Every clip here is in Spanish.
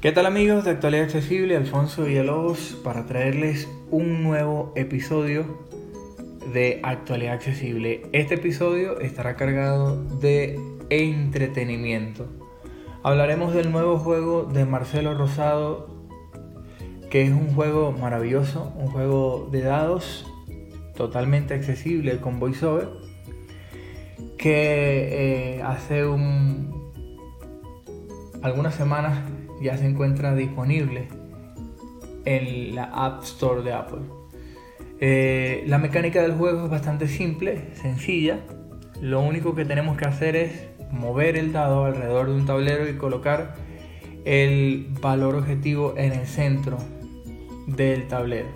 ¿Qué tal amigos de Actualidad Accesible? Alfonso Villalobos para traerles un nuevo episodio de Actualidad Accesible. Este episodio estará cargado de entretenimiento. Hablaremos del nuevo juego de Marcelo Rosado, que es un juego maravilloso, un juego de dados totalmente accesible con VoiceOver, que eh, hace un, algunas semanas ya se encuentra disponible en la App Store de Apple. Eh, la mecánica del juego es bastante simple, sencilla. Lo único que tenemos que hacer es mover el dado alrededor de un tablero y colocar el valor objetivo en el centro del tablero.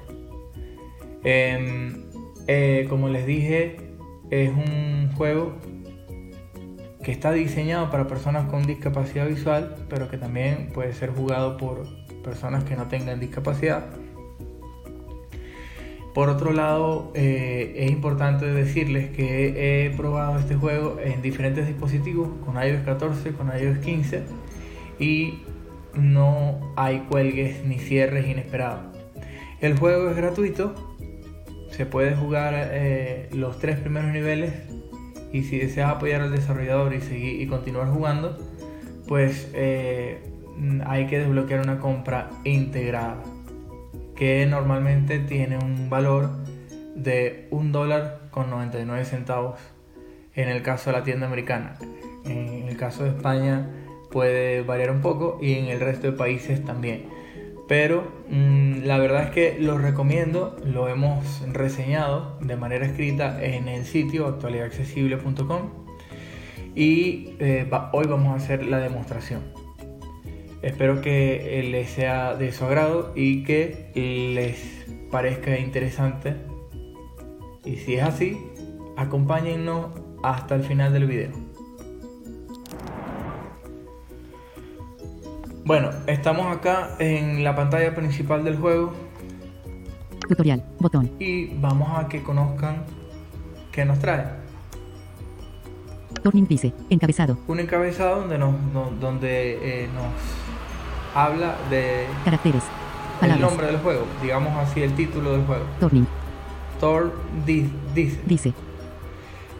Em, eh, como les dije, es un juego que está diseñado para personas con discapacidad visual, pero que también puede ser jugado por personas que no tengan discapacidad. Por otro lado, eh, es importante decirles que he probado este juego en diferentes dispositivos, con iOS 14, con iOS 15, y no hay cuelgues ni cierres inesperados. El juego es gratuito, se puede jugar eh, los tres primeros niveles y si deseas apoyar al desarrollador y, seguir, y continuar jugando, pues eh, hay que desbloquear una compra integrada que normalmente tiene un valor de un dólar con 99 centavos en el caso de la tienda americana. En el caso de España puede variar un poco y en el resto de países también. Pero mm, la verdad es que lo recomiendo, lo hemos reseñado de manera escrita en el sitio actualidadaccesible.com y eh, hoy vamos a hacer la demostración. Espero que eh, les sea de su agrado y que les parezca interesante. Y si es así, acompáñennos hasta el final del video. Bueno, estamos acá en la pantalla principal del juego. Tutorial, botón. Y vamos a que conozcan qué nos trae. Turning dice, encabezado. Un encabezado donde nos, donde, eh, nos habla de caracteres, el nombre del juego, digamos así el título del juego. Turning. Thor dice. Dice.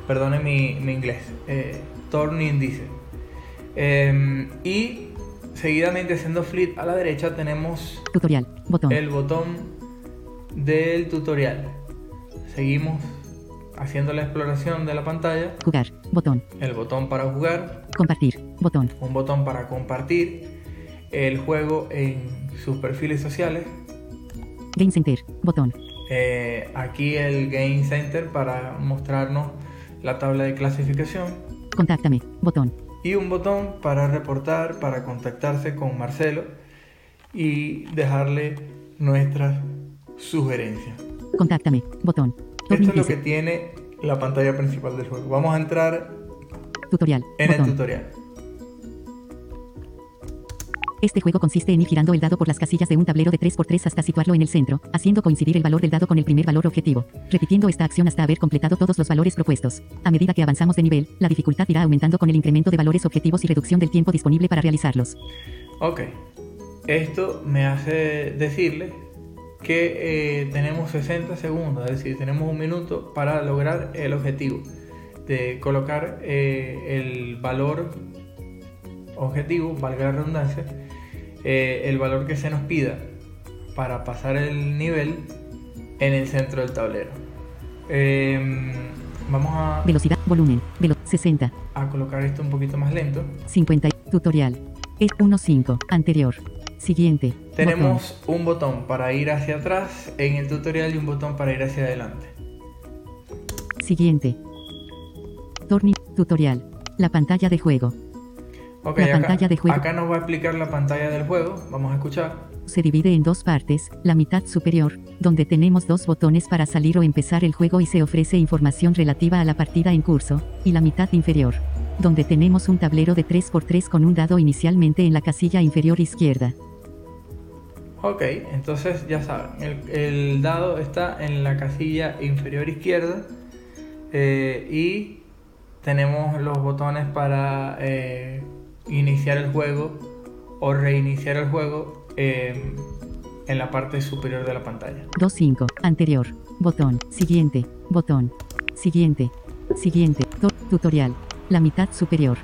Perdone mi, mi inglés. Eh, Turning dice. Em, y Seguidamente haciendo flip a la derecha tenemos tutorial, botón. el botón del tutorial. Seguimos haciendo la exploración de la pantalla. Jugar, botón. El botón para jugar. Compartir, botón. Un botón para compartir el juego en sus perfiles sociales. Game Center, botón. Eh, aquí el Game Center para mostrarnos la tabla de clasificación. Contáctame, botón y un botón para reportar, para contactarse con Marcelo y dejarle nuestras sugerencias. Contáctame, botón. Esto es lo que tiene la pantalla principal del juego. Vamos a entrar tutorial, en el tutorial. Este juego consiste en ir girando el dado por las casillas de un tablero de 3x3 hasta situarlo en el centro, haciendo coincidir el valor del dado con el primer valor objetivo, repitiendo esta acción hasta haber completado todos los valores propuestos. A medida que avanzamos de nivel, la dificultad irá aumentando con el incremento de valores objetivos y reducción del tiempo disponible para realizarlos. Ok, esto me hace decirle que eh, tenemos 60 segundos, es decir, tenemos un minuto para lograr el objetivo de colocar eh, el valor objetivo, valga la redundancia, eh, el valor que se nos pida para pasar el nivel en el centro del tablero. Em, vamos a... Velocidad, volumen, velo 60. A colocar esto un poquito más lento. 50. Tutorial. Es 1.5. Anterior. Siguiente. Tenemos un botón para ir hacia atrás en el tutorial y un botón para ir hacia adelante. Siguiente. Turning. Tutorial. La pantalla de juego. Ok, la acá, pantalla de juego. Acá nos va a explicar la pantalla del juego. Vamos a escuchar. Se divide en dos partes, la mitad superior, donde tenemos dos botones para salir o empezar el juego y se ofrece información relativa a la partida en curso, y la mitad inferior, donde tenemos un tablero de 3x3 con un dado inicialmente en la casilla inferior izquierda. Ok, entonces ya saben, el, dado está en la casilla inferior izquierda eh, y tenemos los botones para eh, iniciar el juego o reiniciar el juego eh, en la parte superior de la pantalla. 2.5. Anterior. Botón. Siguiente. Botón. Siguiente. Siguiente. Tu- tutorial. La mitad superior.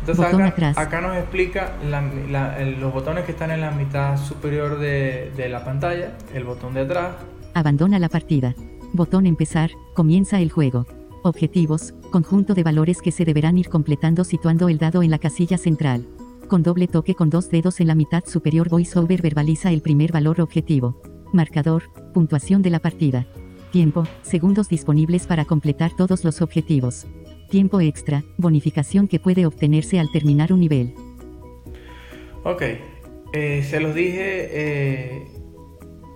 Entonces Botón acá, atrás. acá nos explica la- la- el- los botones que están en la mitad superior de, de la pantalla, el botón de atrás, Abandona la partida. Botón empezar. Comienza el juego. Objetivos. Conjunto de valores que se deberán ir completando situando el dado en la casilla central. Con doble toque con dos dedos en la mitad superior VoiceOver verbaliza el primer valor objetivo. Marcador. Puntuación de la partida. Tiempo. Segundos disponibles para completar todos los objetivos. Tiempo extra. Bonificación que puede obtenerse al terminar un nivel. Ok, eh, se los dije, eh,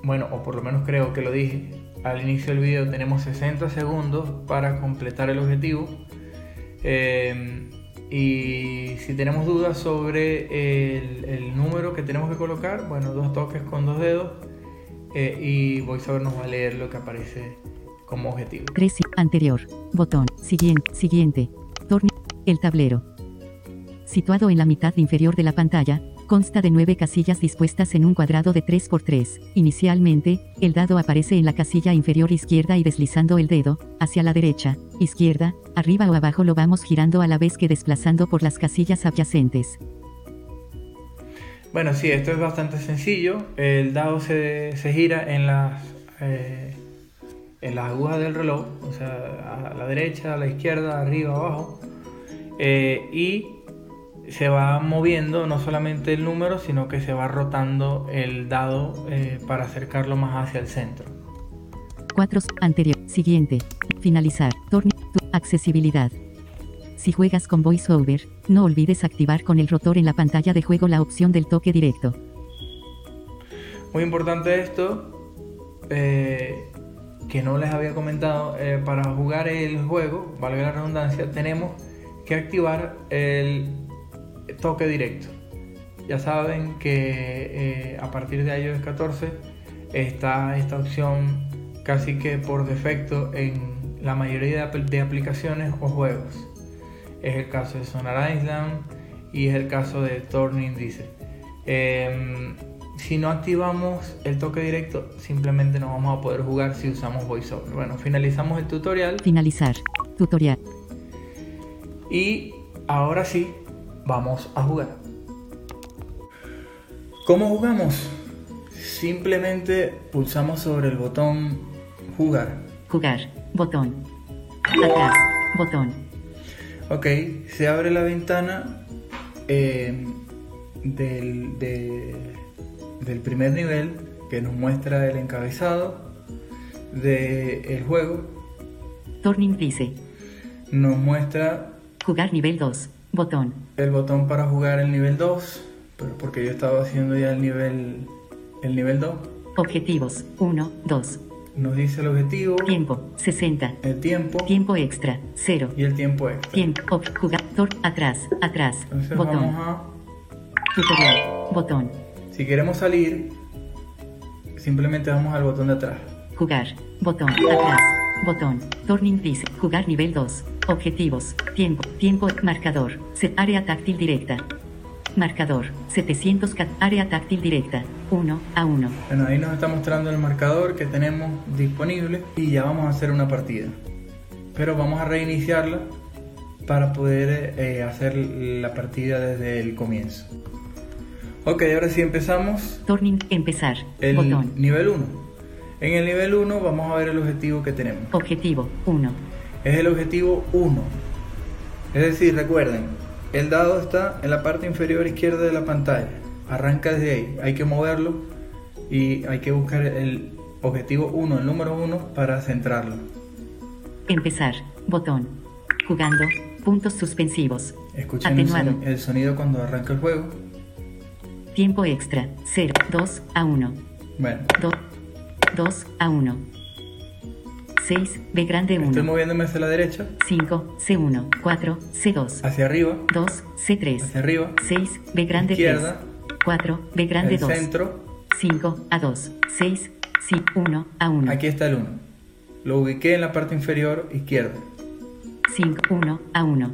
bueno, o por lo menos creo que lo dije al inicio del video, tenemos 60 segundos para completar el objetivo. Eh, y si tenemos dudas sobre el, el número que tenemos que colocar, bueno, dos toques con dos dedos eh, y VoiceOver nos va a leer lo que aparece como objetivo. 3. Anterior. Botón. Siguiente. Siguiente. Torni. El tablero. Situado en la mitad inferior de la pantalla, consta de nueve casillas dispuestas en un cuadrado de 3x3. Inicialmente, el dado aparece en la casilla inferior izquierda y deslizando el dedo, hacia la derecha, izquierda, arriba o abajo lo vamos girando a la vez que desplazando por las casillas adyacentes. Bueno, sí, esto es bastante sencillo. El dado se, se gira en las, eh, en las agujas del reloj, o sea, a la derecha, a la izquierda, arriba, abajo. Eh, y se va moviendo no solamente el número, sino que se va rotando el dado eh, para acercarlo más hacia el centro. 4. Anterior. Siguiente. Finalizar. Torni. tu- Accesibilidad. Si juegas con VoiceOver, no olvides activar con el rotor en la pantalla de juego la opción del toque directo. Muy importante esto, eh, que no les había comentado, eh, para jugar el juego, valga la redundancia, tenemos que activar el toque directo. Ya saben que eh, a partir de iOS 14 está esta opción casi que por defecto en la mayoría de, apl- de aplicaciones o juegos. Es el caso de Sonar Island y es el caso de Turning Dice. Em, si no activamos el toque directo, simplemente no vamos a poder jugar si usamos VoiceOver. Bueno, finalizamos el tutorial Finalizar. Tutorial. y ahora sí, vamos a jugar. ¿Cómo jugamos? Simplemente pulsamos sobre el botón jugar. Jugar. Botón. Atrás. Botón. Ok, se abre la ventana eh, del, de- del primer nivel que nos muestra el encabezado del juego. Turning dice. Nos muestra Jugar nivel 2. Botón. el botón para jugar el nivel 2, pero porque yo estaba haciendo ya el nivel, el nivel 2. Objetivos. 1, 2. Nos dice el objetivo, Tiempo. 60. el tiempo Tiempo extra. 0. y el tiempo extra. Tiempo. Tor. Atrás. Atrás. Entonces Botón. vamos a, Tutorial. Botón. si queremos salir, simplemente vamos al botón de atrás. Jugar. Botón. Atrás. Botón. Turning dice. Jugar nivel 2. Objetivos. Tiempo. Tiempo. Marcador. Set área táctil directa. Marcador. 700 cat. Área táctil directa. 1 a 1. Bueno, ahí nos está mostrando el marcador que tenemos disponible y ya vamos a hacer una partida. Pero vamos a reiniciarla para poder eh, hacer la partida desde el comienzo. Ok, ahora sí empezamos Turning. Empezar. el Botón. nivel 1. En el nivel 1 vamos a ver el objetivo que tenemos. Objetivo. 1. Es el objetivo 1. Es decir, recuerden, el dado está en la parte inferior izquierda de la pantalla. Arranca desde ahí. Hay que moverlo y hay que buscar el objetivo 1, el número 1, para centrarlo. Empezar. Botón. Jugando. Puntos suspensivos. Escuchen el, Atenuado. son- el sonido cuando arranca el juego. Tiempo extra. 0. 2 a 1. Bueno, 2. 2 a 1. 6. B grande estoy 1. moviéndome hacia la derecha, 5. C1. 4. C2. hacia arriba, 2. C3. hacia arriba, 6. B grande 3. izquierda, 4. B grande el 2. centro. 5 a 2. 6. Sí. 1 a 1. Aquí está el 1. Lo ubiqué en la parte inferior izquierda. 5. 1 a 1.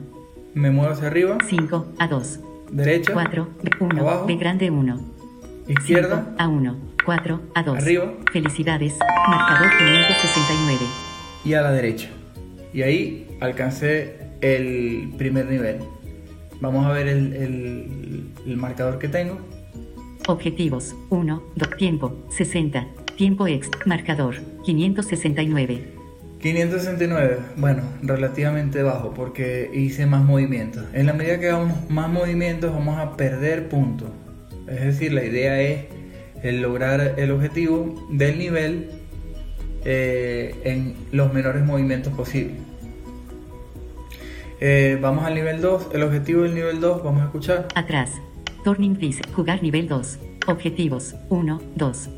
Me muevo hacia arriba, 5 a 2. derecha, 4, B 1, Abajo. B grande 1, izquierda, 5, A 1, 4, A 2. Arriba. Felicidades, marcador 569. y a la derecha. Y ahí alcancé el primer nivel. Vamos a ver el, el- el marcador que tengo. Objetivos, 1, 2, tiempo, 60, tiempo ex, marcador, 569. 569, bueno, relativamente bajo porque hice más movimientos. En la medida que hagamos más movimientos vamos a perder puntos. Es decir, la idea es el lograr el objetivo del nivel eh, en los menores movimientos posibles. Eh, vamos al nivel 2. El objetivo del nivel 2, vamos a escuchar. Atrás. Turning dice, jugar nivel 2. Objetivos, 1, 2.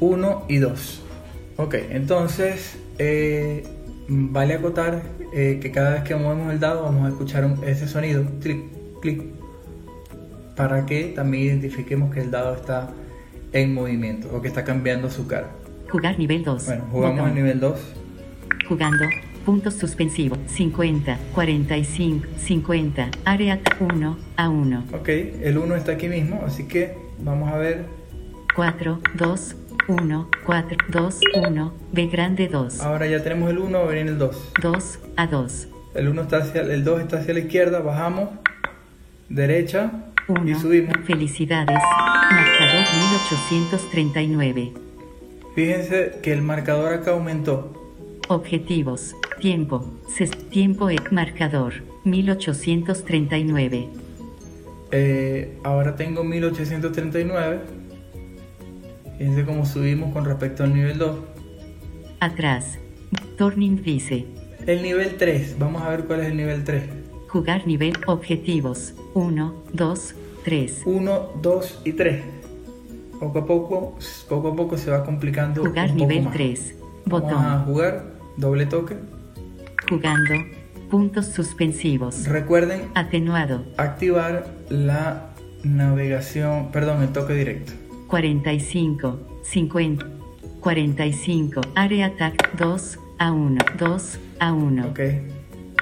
1 y 2. Ok, entonces eh, vale acotar eh, que cada vez que movemos el dado vamos a escuchar un- ese sonido, clic, clic, para que también identifiquemos que el dado está en movimiento o que está cambiando su cara. Jugar nivel 2. Bueno, jugamos Botón. nivel 2. Jugando. Puntos suspensivos. 50, 45, 50. Área 1, a 1. Ok, el 1 está aquí mismo, así que vamos a ver. 4, 2, 1, 4, 2, 1. B grande 2. Ahora ya tenemos el 1, ahora viene el 2. 2, a 2. El 1 está hacia el 2 está hacia la izquierda, bajamos, derecha y 1. subimos. Felicidades. Marcador 1839. Fíjense que el marcador acá aumentó. Objetivos. Tiempo. Ses- tiempo e marcador. 1839. Eh, ahora tengo 1839. Fíjense cómo subimos con respecto al nivel 2. Atrás. Turning dice. El nivel 3, vamos a ver cuál es el nivel 3. Jugar nivel objetivos. 1, 2, 3. 1, 2 y 3. Poco a poco, poco a poco se va complicando. Jugar un poco nivel más. 3. Vamos a Botón. jugar, doble toque. Jugando. Puntos suspensivos. Recuerden Atenuado. activar la navegación, perdón, el toque directo. 45, 50, 45. Área attack 2 a 1, 2 a 1. Ok,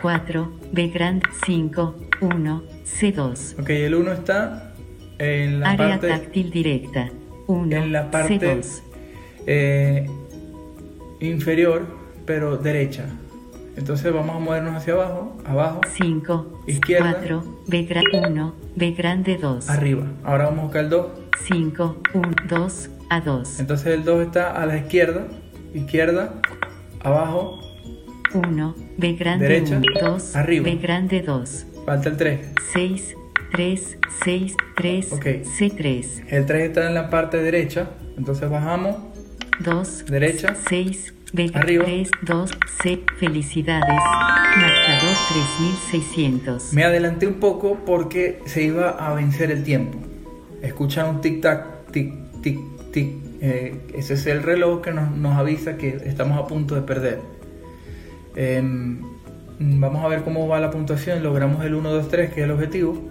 4, B grand 5, 1, C2. ok, el 1 está en la Área parte táctil directa 1, en la parte C2. eh, inferior, pero derecha. Entonces vamos a movernos hacia abajo, abajo, 5, Izquierda. 4, B grande 1, B grande 2. arriba. Ahora vamos a buscar el 2. 5, 1, 2 a 2. Entonces el 2 está a la izquierda, izquierda, abajo, 1, B grande Derecha. 1, 2, Arriba. B grande 2. falta el 3. 6, 3, 6, 3, Ok. C3. El 3 está en la parte derecha, entonces bajamos, 2, Derecha. 6, B Arriba. 3, 2, C. Felicidades. Marcador 3600. Me adelanté un poco porque se iba a vencer el tiempo. Escuchan un tic-tac, tic, tic, tic. Eh, ese es el reloj que nos, nos avisa que estamos a punto de perder. Em, vamos a ver cómo va la puntuación. Logramos el 1, 2, 3, que es el objetivo.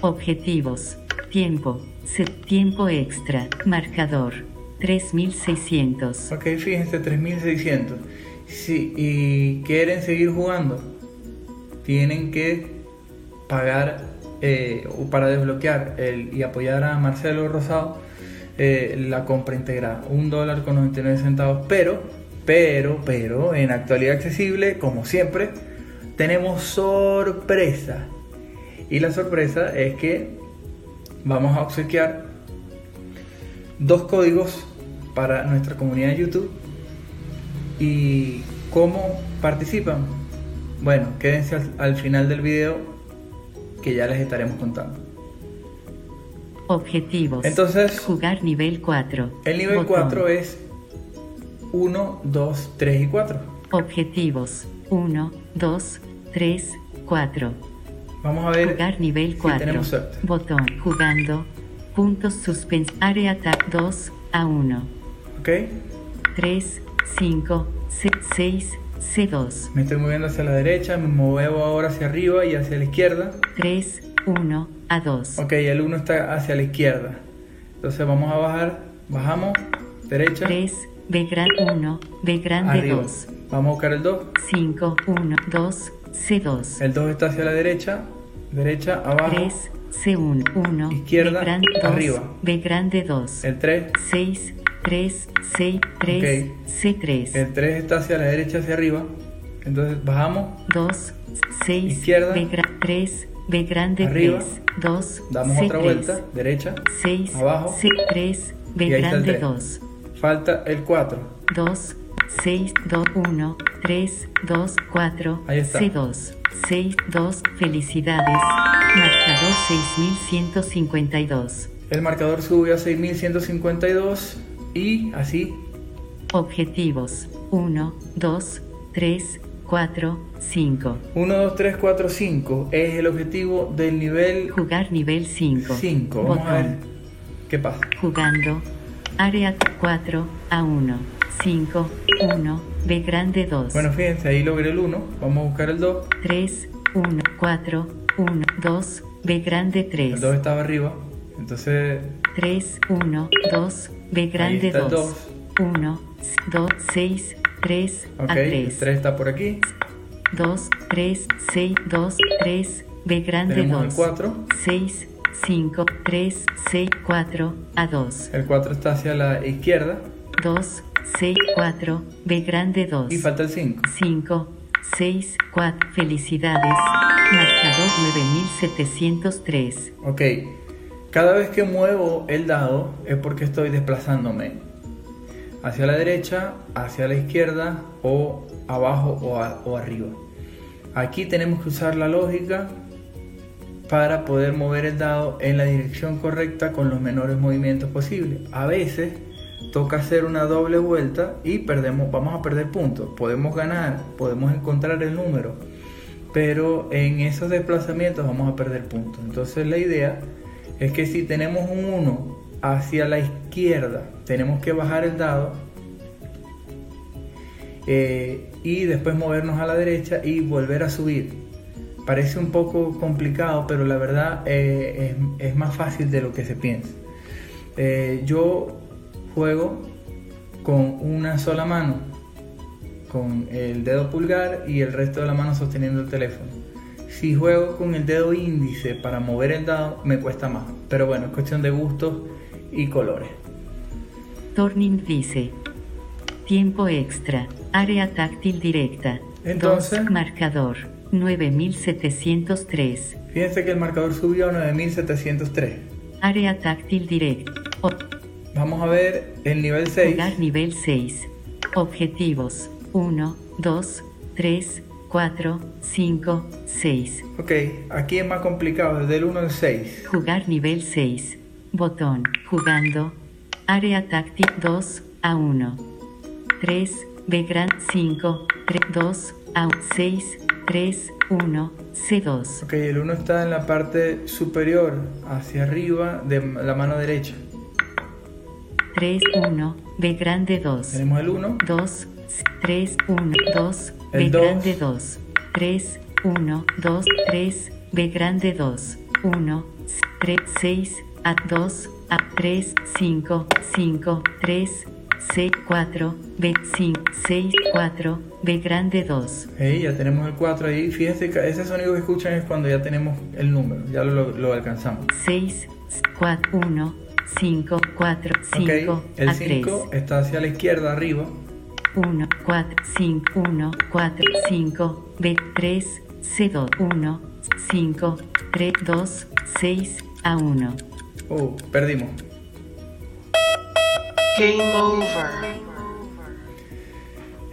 Objetivos. Tiempo. Tiempo extra. Marcador 3600. Ok, fíjense, 3600. Si y quieren seguir jugando, tienen que pagar eh, para desbloquear el, y apoyar a Marcelo Rosado eh, la compra integrada. Un dólar con 99 centavos. Pero, pero, pero, en actualidad accesible, como siempre, tenemos sorpresa. Y la sorpresa es que vamos a obsequiar dos códigos para nuestra comunidad de YouTube. ¿Y cómo participan? Bueno, quédense al, al final del video que ya les estaremos contando. Objetivos. Entonces, Jugar nivel 4. el nivel Botón. 4 es 1, 2, 3 y 4. Objetivos. 1, 2, 3, 4. Vamos a ver Jugar nivel si 4. tenemos suerte. Botón. Jugando. Puntos suspens. Área attack 2 a 1. ¿Ok? 3, 5, 6, C2. Me estoy moviendo hacia la derecha, me muevo ahora hacia arriba y hacia la izquierda. 3, 1 a 2. Ok, el 1 está hacia la izquierda. Entonces vamos a bajar, bajamos, derecha, 3, B grande 1, B grande arriba. 2. Vamos a buscar el 2. 5, 1, 2, C2. El 2 está hacia la derecha, derecha, abajo. 3, C1, 1, Izquierda, B grande 2, arriba. B grande 2, El 3, 6, 3, 6, 3, Ok. C3, el 3 está hacia la derecha, hacia arriba. Entonces bajamos, 2, 6, Izquierda. B gra- 3, B grande Arriba. 3, 2, damos C3, otra vuelta, derecha. 6, Abajo. C3, B grande tres. 2, Falta el 4. 2, 6, 2, 1, 3, 2, 4, Ahí está. C2, 6, 2, felicidades, marcador 6152. El marcador subió a 6152 y así Objetivos 1, 2, 3, 4, 5. 1, 2, 3, 4, 5 es el objetivo del nivel Jugar nivel 5. 5. Vamos a ver Botón. qué pasa. Jugando. Área 4 a 1. 5, 1, B grande 2. Bueno, fíjense, ahí logré el 1. Vamos a buscar el 2. 3, 1, 4, 1, 2, B grande 3. El 2 estaba arriba. Entonces 3, 1, 2, B grande está el 2. 1, 2, 6, 3, Ok, a el 3. 3 está por aquí. 2, 3, 6, 2, 3, B grande Tenemos el 2. 4. 6, 5, 3, 6, 4, a 2. El 4 está hacia la izquierda. 2, 6, 4, B grande 2. Y falta el 5. 5, 6, 4. Felicidades. Marcador 9703. Ok. Cada vez que muevo el dado es porque estoy desplazándome hacia la derecha, hacia la izquierda o abajo o, a- o arriba. Aquí tenemos que usar la lógica para poder mover el dado en la dirección correcta con los menores movimientos posibles. A veces toca hacer una doble vuelta y perdemos, vamos a perder puntos. Podemos ganar, podemos encontrar el número, pero en esos desplazamientos vamos a perder puntos. Entonces la idea es que si tenemos un 1 hacia la izquierda, tenemos que bajar el dado eh, y después movernos a la derecha y volver a subir. Parece un poco complicado, pero la verdad eh, es, es más fácil de lo que se piensa. Eh, yo juego con una sola mano, con el dedo pulgar y el resto de la mano sosteniendo el teléfono. Si juego con el dedo índice para mover el dado, me cuesta más. Pero bueno, es cuestión de gustos y colores. Turning dice. Tiempo extra. Área táctil directa. Entonces- Dos, marcador. 9703. Fíjense que el marcador subió a 9703. Área táctil directa. O- Vamos a ver el nivel 6. Jugar nivel 6. Objetivos. 1, 2, 3, 4, 5, 6. Ok, aquí es más complicado, desde el 1 al 6. Jugar nivel 6. Botón. Jugando. Área táctil 2 a 1. 3, B gran 5, 3, 2 a 6, 3, 1, C2. Ok, el 1 está en la parte superior, hacia arriba de la mano derecha. 3, 1, B grande 2. Tenemos el 1, 2, 3, 1, 2, B dos. grande 2. 3, 1, 2, 3, B grande 2. 1, 3, 6, A 2, A 3, 5, 5, 3, 6, 4, B 5, 6, 4, B grande 2. Hey, ya tenemos el 4 ahí. Fíjense que ese sonido que escuchan es cuando ya tenemos el número, ya lo, lo alcanzamos. 6, 4, 1, 5, 4, 5, ok, el A 3. 5 está hacia la izquierda arriba. 1, 4, 5, 1, 4, 5, B, 3, C2, 1, 5, 3, 2, 6, A 1. Oh, perdimos. Game over.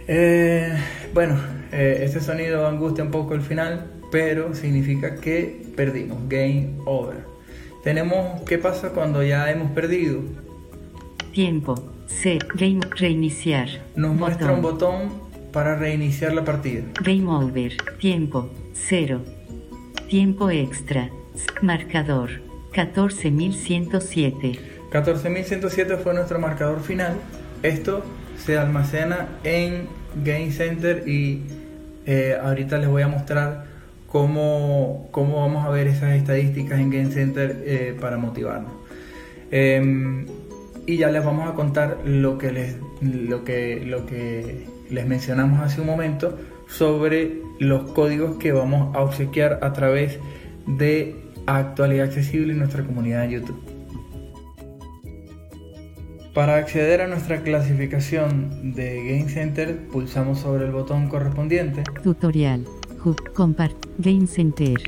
Eh, bueno, eh, este sonido angustia un poco el final, pero significa que perdimos. Game over. Tenemos, ¿qué pasa cuando ya hemos perdido? Tiempo. C. Game. Reiniciar. Nos muestra un botón para reiniciar la partida. Game over. Tiempo. 0. Tiempo extra. Marcador. 14107. 14107 fue nuestro marcador final. Esto se almacena en Game Center y eh, ahorita les voy a mostrar cómo, cómo vamos a ver esas estadísticas en Game Center eh, para motivarnos. Em, y ya les vamos a contar lo que les, lo que, lo que les mencionamos hace un momento sobre los códigos que vamos a obsequiar a través de actualidad accesible en nuestra comunidad en YouTube. Para acceder a nuestra clasificación de Game Center, pulsamos sobre el botón correspondiente. Tutorial. Hub. Compart. Game Center.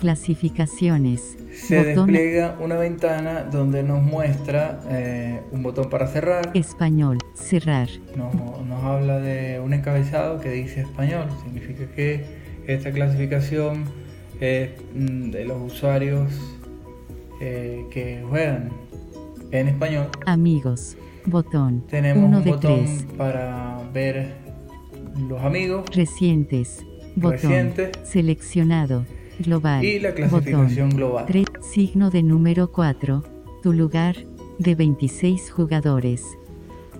Clasificaciones. Se despliega una ventana donde nos muestra eh, un botón para cerrar. Español. Cerrar. Nos, habla de un encabezado que dice español. Significa que esta clasificación es mm, de los usuarios eh, que juegan en español. Amigos. Botón. Tenemos un botón para ver los amigos. Recientes. Botón. Seleccionado. Global. Y la clasificación global. 3, signo de número 4. Tu lugar. De 26 jugadores.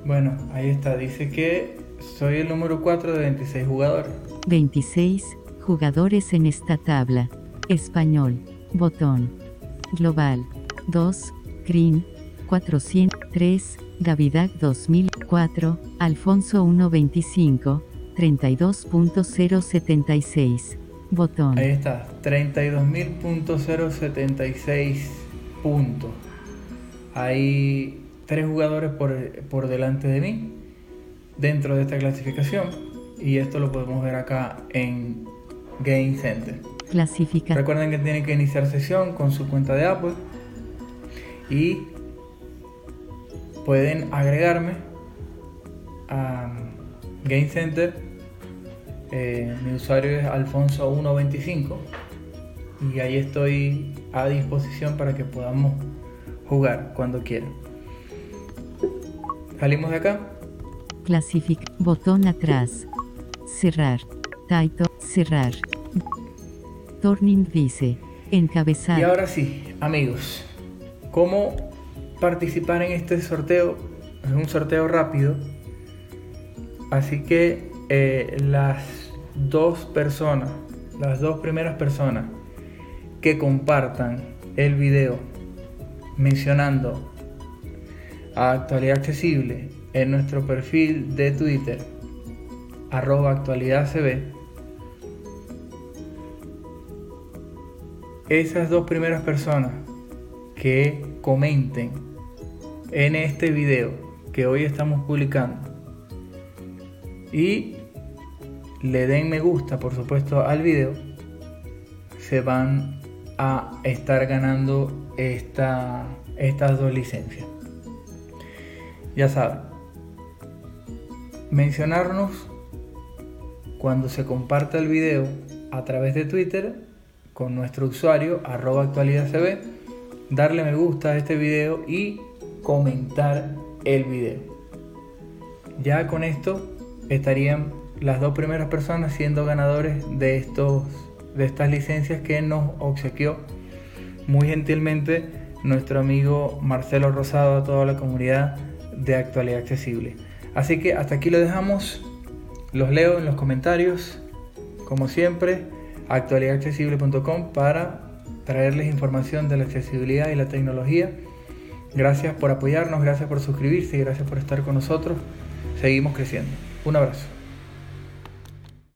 Bueno, ahí está. Dice que soy el número 4 de 26 jugadores. 26 jugadores en esta tabla. Español. Botón. Global. 2. Green. 403, Gavidac 2004, Alfonso 125, 32.076. Botón. Ahí está, 32.076 puntos. Hay tres jugadores por, por delante de mí dentro de esta clasificación y esto lo podemos ver acá en Game Center. Clasifica. Recuerden que tienen que iniciar sesión con su cuenta de Apple y pueden agregarme a Game Center. Eh, mi usuario es Alfonso125 y ahí estoy a disposición para que podamos jugar cuando quieran. Salimos de acá. Clasific, botón atrás. Cerrar. Taito, cerrar. Turning dice. Encabezar. Y ahora sí, amigos, ¿cómo participar en este sorteo. Es un sorteo rápido. Así que eh, las dos personas, las dos primeras personas que compartan el video mencionando a actualidad accesible en nuestro perfil de Twitter, arroba actualidad esas dos primeras personas que comenten en este video que hoy estamos publicando. Y le den me gusta por supuesto al video. Se van a estar ganando esta, estas dos licencias. Ya saben mencionarnos cuando se comparta el video a través de Twitter con nuestro usuario arroba actualidad darle me gusta a este video y comentar el video. Ya con esto estarían las dos primeras personas siendo ganadores de, estos, de estas licencias que nos obsequió muy gentilmente nuestro amigo Marcelo Rosado a toda la comunidad de actualidad accesible. Así que hasta aquí lo dejamos. Los leo en los comentarios, como siempre, actualidadaccesible.com para traerles información de la accesibilidad y la tecnología Gracias por apoyarnos, gracias por suscribirse y gracias por estar con nosotros. Seguimos creciendo. Un abrazo.